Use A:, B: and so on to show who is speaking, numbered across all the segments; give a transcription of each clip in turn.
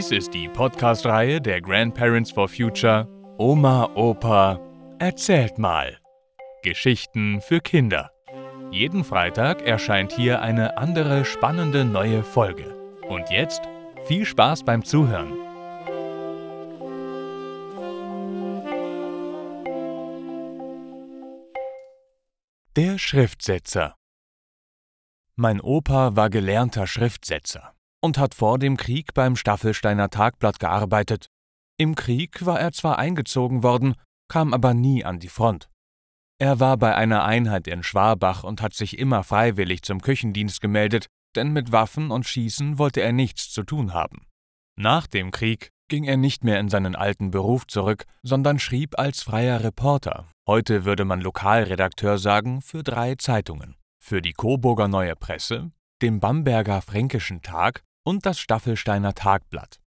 A: Dies ist die Podcast-Reihe der Grandparents for Future Oma, Opa, erzählt mal. Geschichten für Kinder. Jeden Freitag erscheint hier eine andere spannende neue Folge. Und jetzt viel Spaß beim Zuhören. Der Schriftsetzer Mein Opa war gelernter Schriftsetzer und hat vor dem Krieg beim Staffelsteiner Tagblatt gearbeitet. Im Krieg war er zwar eingezogen worden, kam aber nie an die Front. Er war bei einer Einheit in Schwabach und hat sich immer freiwillig zum Küchendienst gemeldet, denn mit Waffen und Schießen wollte er nichts zu tun haben. Nach dem Krieg ging er nicht mehr in seinen alten Beruf zurück, sondern schrieb als freier Reporter, heute würde man Lokalredakteur sagen, für drei Zeitungen. Für die Coburger Neue Presse, dem Bamberger Fränkischen Tag und das Staffelsteiner Tagblatt.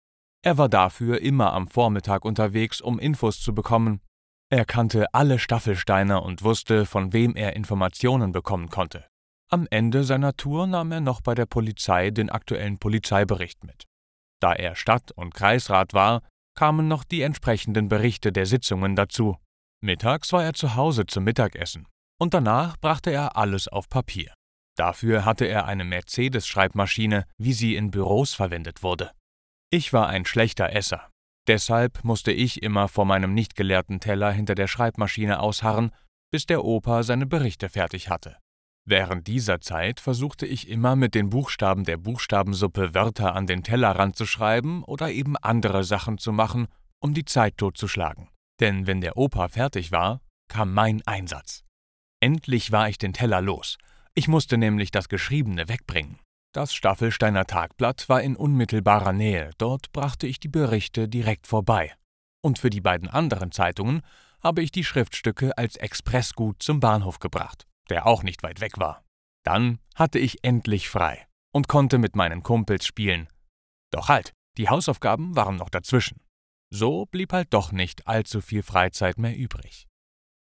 A: Er war dafür immer am Vormittag unterwegs, um Infos zu bekommen. Er kannte alle Staffelsteiner und wusste, von wem er Informationen bekommen konnte. Am Ende seiner Tour nahm er noch bei der Polizei den aktuellen Polizeibericht mit. Da er Stadt- und Kreisrat war, kamen noch die entsprechenden Berichte der Sitzungen dazu. Mittags war er zu Hause zum Mittagessen und danach brachte er alles auf Papier. Dafür hatte er eine Mercedes-Schreibmaschine, wie sie in Büros verwendet wurde. Ich war ein schlechter Esser. Deshalb musste ich immer vor meinem nicht geleerten Teller hinter der Schreibmaschine ausharren, bis der Opa seine Berichte fertig hatte. Während dieser Zeit versuchte ich immer mit den Buchstaben der Buchstabensuppe Wörter an den Tellerrand zu schreiben oder eben andere Sachen zu machen, um die Zeit totzuschlagen. Denn wenn der Opa fertig war, kam mein Einsatz. Endlich war ich den Teller los ich musste nämlich das Geschriebene wegbringen. Das Staffelsteiner Tagblatt war in unmittelbarer Nähe, dort brachte ich die Berichte direkt vorbei. Und für die beiden anderen Zeitungen habe ich die Schriftstücke als Expressgut zum Bahnhof gebracht, der auch nicht weit weg war. Dann hatte ich endlich frei und konnte mit meinen Kumpels spielen. Doch halt, die Hausaufgaben waren noch dazwischen. So blieb halt doch nicht allzu viel Freizeit mehr übrig.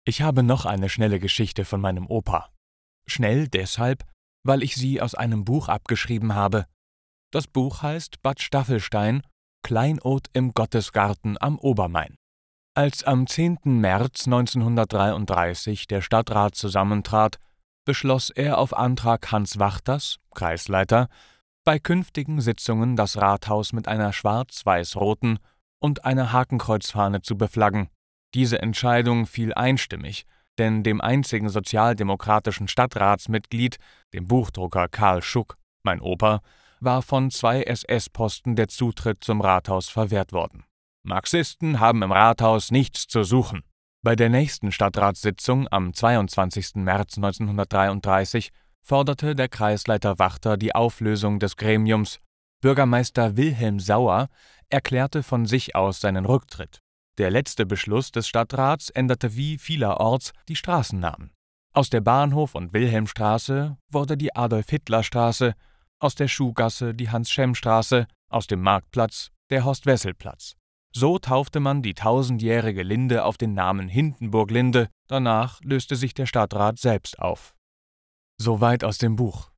A: Ich habe noch eine schnelle Geschichte von meinem Opa. Schnell deshalb, weil ich sie aus einem Buch abgeschrieben habe. Das Buch heißt Bad Staffelstein, Kleinod im Gottesgarten am Obermain. Als am 10. März 1933 der Stadtrat zusammentrat, beschloss er auf Antrag Hans Wachters, Kreisleiter, bei künftigen Sitzungen das Rathaus mit einer schwarz-weiß-roten und einer Hakenkreuzfahne zu beflaggen. Diese Entscheidung fiel einstimmig, denn dem einzigen sozialdemokratischen Stadtratsmitglied, dem Buchdrucker Karl Schuck, mein Opa, war von zwei SS-Posten der Zutritt zum Rathaus verwehrt worden. Marxisten haben im Rathaus nichts zu suchen. Bei der nächsten Stadtratssitzung am 22. März 1933 forderte der Kreisleiter Wachter die Auflösung des Gremiums. Bürgermeister Wilhelm Sauer erklärte von sich aus seinen Rücktritt. Der letzte Beschluss des Stadtrats änderte wie vielerorts die Straßennamen. Aus der Bahnhof- und Wilhelmstraße wurde die Adolf-Hitler-Straße, aus der Schuhgasse die Hans-Schemm-Straße, aus dem Marktplatz der Horst-Wessel-Platz. So taufte man die tausendjährige Linde auf den Namen Hindenburg-Linde, danach löste sich der Stadtrat selbst auf. Soweit aus dem Buch.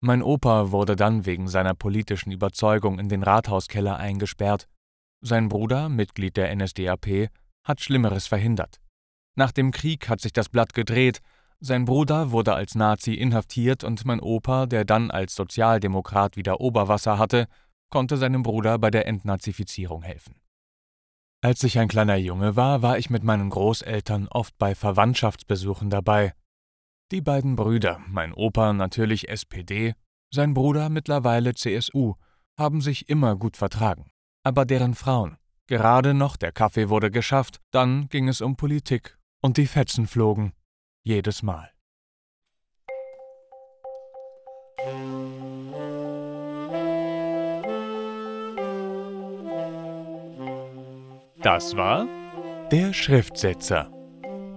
A: Mein Opa wurde dann wegen seiner politischen Überzeugung in den Rathauskeller eingesperrt sein Bruder, Mitglied der NSDAP, hat Schlimmeres verhindert. Nach dem Krieg hat sich das Blatt gedreht, sein Bruder wurde als Nazi inhaftiert und mein Opa, der dann als Sozialdemokrat wieder Oberwasser hatte, konnte seinem Bruder bei der Entnazifizierung helfen. Als ich ein kleiner Junge war, war ich mit meinen Großeltern oft bei Verwandtschaftsbesuchen dabei. Die beiden Brüder, mein Opa natürlich SPD, sein Bruder mittlerweile CSU, haben sich immer gut vertragen aber deren Frauen. Gerade noch der Kaffee wurde geschafft, dann ging es um Politik und die Fetzen flogen. Jedes Mal. Das war Der Schriftsetzer.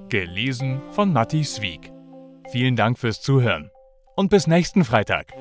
A: Gelesen von Matti Swieg. Vielen Dank fürs Zuhören und bis nächsten Freitag.